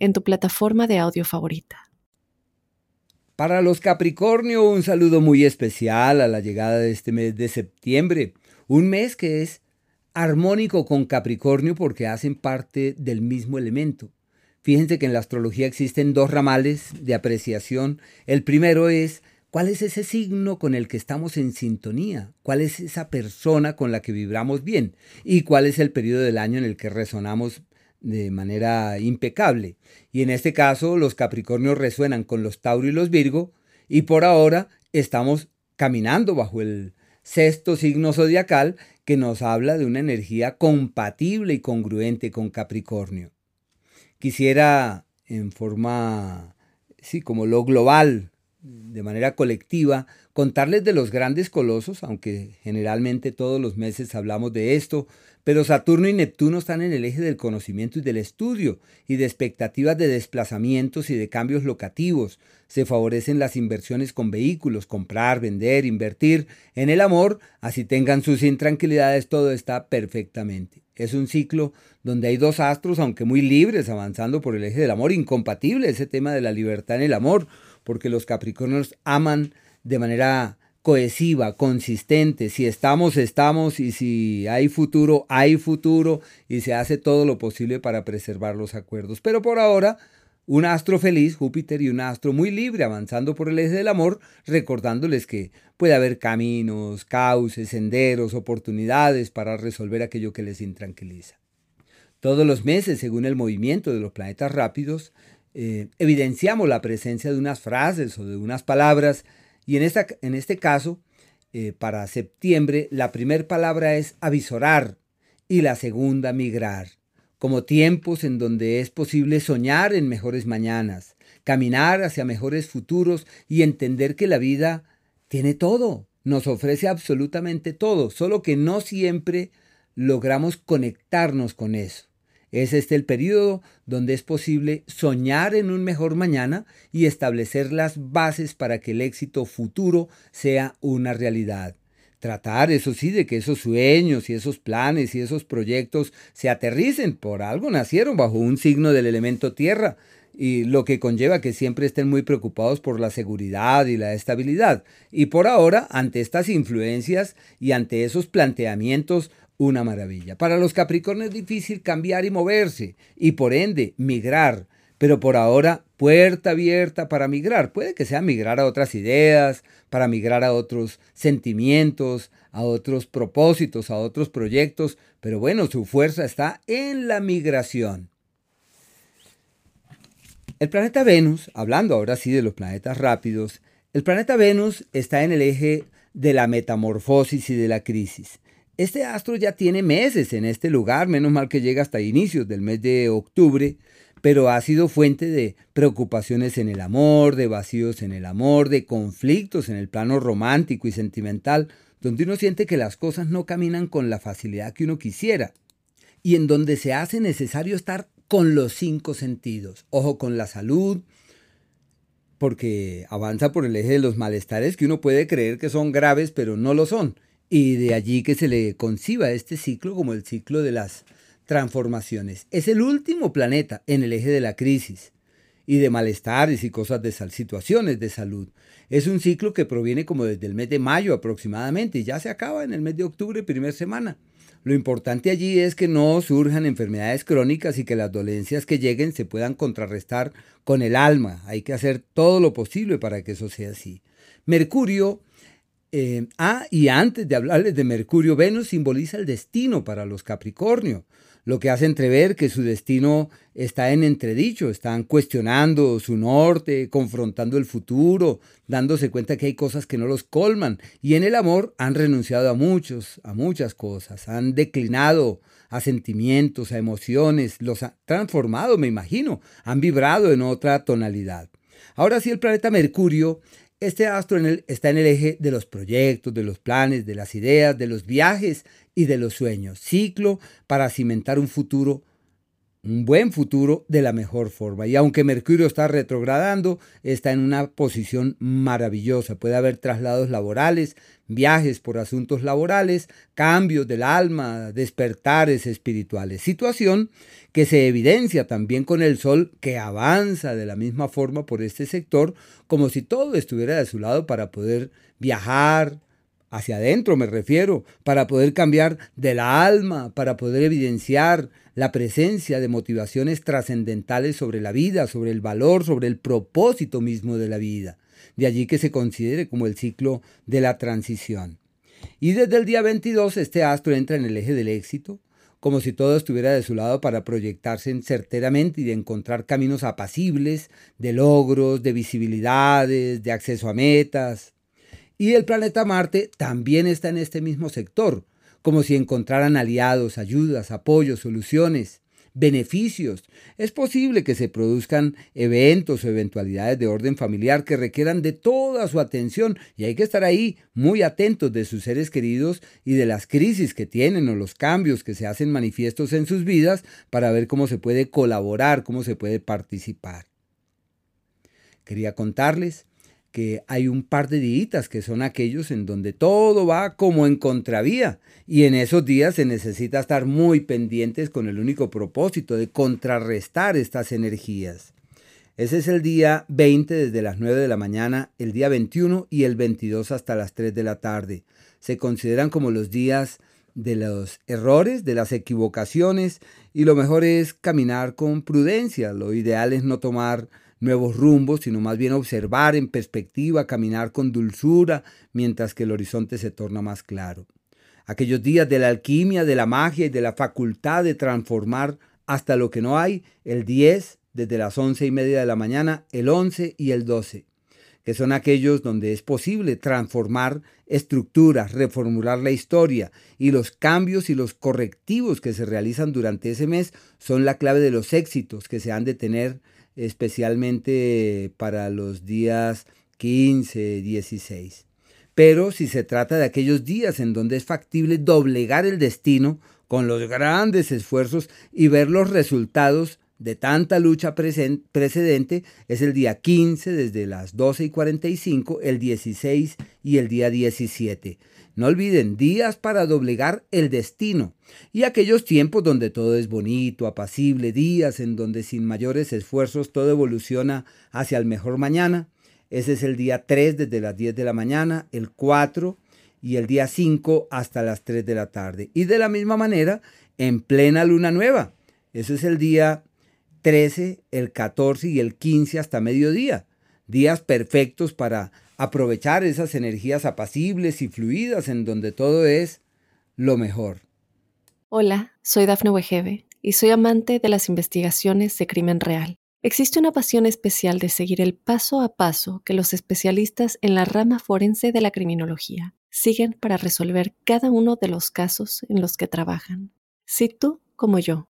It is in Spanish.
en tu plataforma de audio favorita. Para los Capricornio, un saludo muy especial a la llegada de este mes de septiembre, un mes que es armónico con Capricornio porque hacen parte del mismo elemento. Fíjense que en la astrología existen dos ramales de apreciación. El primero es cuál es ese signo con el que estamos en sintonía, cuál es esa persona con la que vibramos bien y cuál es el periodo del año en el que resonamos de manera impecable. Y en este caso los Capricornios resuenan con los Tauro y los Virgo y por ahora estamos caminando bajo el sexto signo zodiacal que nos habla de una energía compatible y congruente con Capricornio. Quisiera en forma, sí, como lo global, de manera colectiva, contarles de los grandes colosos, aunque generalmente todos los meses hablamos de esto, pero Saturno y Neptuno están en el eje del conocimiento y del estudio, y de expectativas de desplazamientos y de cambios locativos. Se favorecen las inversiones con vehículos, comprar, vender, invertir. En el amor, así tengan sus intranquilidades, todo está perfectamente. Es un ciclo donde hay dos astros, aunque muy libres, avanzando por el eje del amor, incompatible ese tema de la libertad en el amor, porque los Capricornios aman de manera cohesiva, consistente. Si estamos, estamos y si hay futuro, hay futuro y se hace todo lo posible para preservar los acuerdos. Pero por ahora, un astro feliz, Júpiter, y un astro muy libre avanzando por el eje del amor, recordándoles que puede haber caminos, cauces, senderos, oportunidades para resolver aquello que les intranquiliza. Todos los meses, según el movimiento de los planetas rápidos, eh, evidenciamos la presencia de unas frases o de unas palabras y en, esta, en este caso, eh, para septiembre, la primera palabra es avisorar y la segunda migrar, como tiempos en donde es posible soñar en mejores mañanas, caminar hacia mejores futuros y entender que la vida tiene todo, nos ofrece absolutamente todo, solo que no siempre logramos conectarnos con eso. Es este el periodo donde es posible soñar en un mejor mañana y establecer las bases para que el éxito futuro sea una realidad. Tratar, eso sí, de que esos sueños y esos planes y esos proyectos se aterricen. Por algo nacieron bajo un signo del elemento tierra y lo que conlleva que siempre estén muy preocupados por la seguridad y la estabilidad. Y por ahora, ante estas influencias y ante esos planteamientos, una maravilla. Para los Capricornios es difícil cambiar y moverse y por ende migrar, pero por ahora puerta abierta para migrar. Puede que sea migrar a otras ideas, para migrar a otros sentimientos, a otros propósitos, a otros proyectos, pero bueno, su fuerza está en la migración. El planeta Venus, hablando ahora sí de los planetas rápidos, el planeta Venus está en el eje de la metamorfosis y de la crisis. Este astro ya tiene meses en este lugar, menos mal que llega hasta inicios del mes de octubre, pero ha sido fuente de preocupaciones en el amor, de vacíos en el amor, de conflictos en el plano romántico y sentimental, donde uno siente que las cosas no caminan con la facilidad que uno quisiera, y en donde se hace necesario estar con los cinco sentidos. Ojo con la salud, porque avanza por el eje de los malestares que uno puede creer que son graves, pero no lo son y de allí que se le conciba este ciclo como el ciclo de las transformaciones. Es el último planeta en el eje de la crisis y de malestares y cosas de sal, situaciones de salud. Es un ciclo que proviene como desde el mes de mayo aproximadamente y ya se acaba en el mes de octubre, primera semana. Lo importante allí es que no surjan enfermedades crónicas y que las dolencias que lleguen se puedan contrarrestar con el alma. Hay que hacer todo lo posible para que eso sea así. Mercurio eh, ah, y antes de hablarles de Mercurio, Venus simboliza el destino para los Capricornio. lo que hace entrever que su destino está en entredicho, están cuestionando su norte, confrontando el futuro, dándose cuenta que hay cosas que no los colman, y en el amor han renunciado a muchos, a muchas cosas, han declinado a sentimientos, a emociones, los ha transformado, me imagino, han vibrado en otra tonalidad. Ahora sí, el planeta Mercurio este astro está en el eje de los proyectos, de los planes, de las ideas, de los viajes y de los sueños. Ciclo para cimentar un futuro un buen futuro de la mejor forma. Y aunque Mercurio está retrogradando, está en una posición maravillosa. Puede haber traslados laborales, viajes por asuntos laborales, cambios del alma, despertares espirituales. Situación que se evidencia también con el Sol que avanza de la misma forma por este sector, como si todo estuviera de su lado para poder viajar, hacia adentro me refiero, para poder cambiar del alma, para poder evidenciar la presencia de motivaciones trascendentales sobre la vida, sobre el valor, sobre el propósito mismo de la vida. De allí que se considere como el ciclo de la transición. Y desde el día 22 este astro entra en el eje del éxito, como si todo estuviera de su lado para proyectarse certeramente y de encontrar caminos apacibles, de logros, de visibilidades, de acceso a metas. Y el planeta Marte también está en este mismo sector, como si encontraran aliados, ayudas, apoyos, soluciones, beneficios. Es posible que se produzcan eventos o eventualidades de orden familiar que requieran de toda su atención y hay que estar ahí muy atentos de sus seres queridos y de las crisis que tienen o los cambios que se hacen manifiestos en sus vidas para ver cómo se puede colaborar, cómo se puede participar. Quería contarles que hay un par de días que son aquellos en donde todo va como en contravía y en esos días se necesita estar muy pendientes con el único propósito de contrarrestar estas energías. Ese es el día 20 desde las 9 de la mañana, el día 21 y el 22 hasta las 3 de la tarde. Se consideran como los días de los errores, de las equivocaciones y lo mejor es caminar con prudencia. Lo ideal es no tomar nuevos rumbos, sino más bien observar en perspectiva, caminar con dulzura, mientras que el horizonte se torna más claro. Aquellos días de la alquimia, de la magia y de la facultad de transformar hasta lo que no hay, el 10 desde las once y media de la mañana, el 11 y el 12, que son aquellos donde es posible transformar estructuras, reformular la historia y los cambios y los correctivos que se realizan durante ese mes son la clave de los éxitos que se han de tener especialmente para los días 15, 16. Pero si se trata de aquellos días en donde es factible doblegar el destino con los grandes esfuerzos y ver los resultados de tanta lucha precedente, es el día 15 desde las 12 y 45, el 16 y el día 17. No olviden, días para doblegar el destino. Y aquellos tiempos donde todo es bonito, apacible, días en donde sin mayores esfuerzos todo evoluciona hacia el mejor mañana. Ese es el día 3 desde las 10 de la mañana, el 4 y el día 5 hasta las 3 de la tarde. Y de la misma manera, en plena luna nueva. Ese es el día 13, el 14 y el 15 hasta mediodía. Días perfectos para aprovechar esas energías apacibles y fluidas en donde todo es lo mejor. Hola, soy Dafne Wegebe y soy amante de las investigaciones de crimen real. Existe una pasión especial de seguir el paso a paso que los especialistas en la rama forense de la criminología siguen para resolver cada uno de los casos en los que trabajan. Si tú, como yo,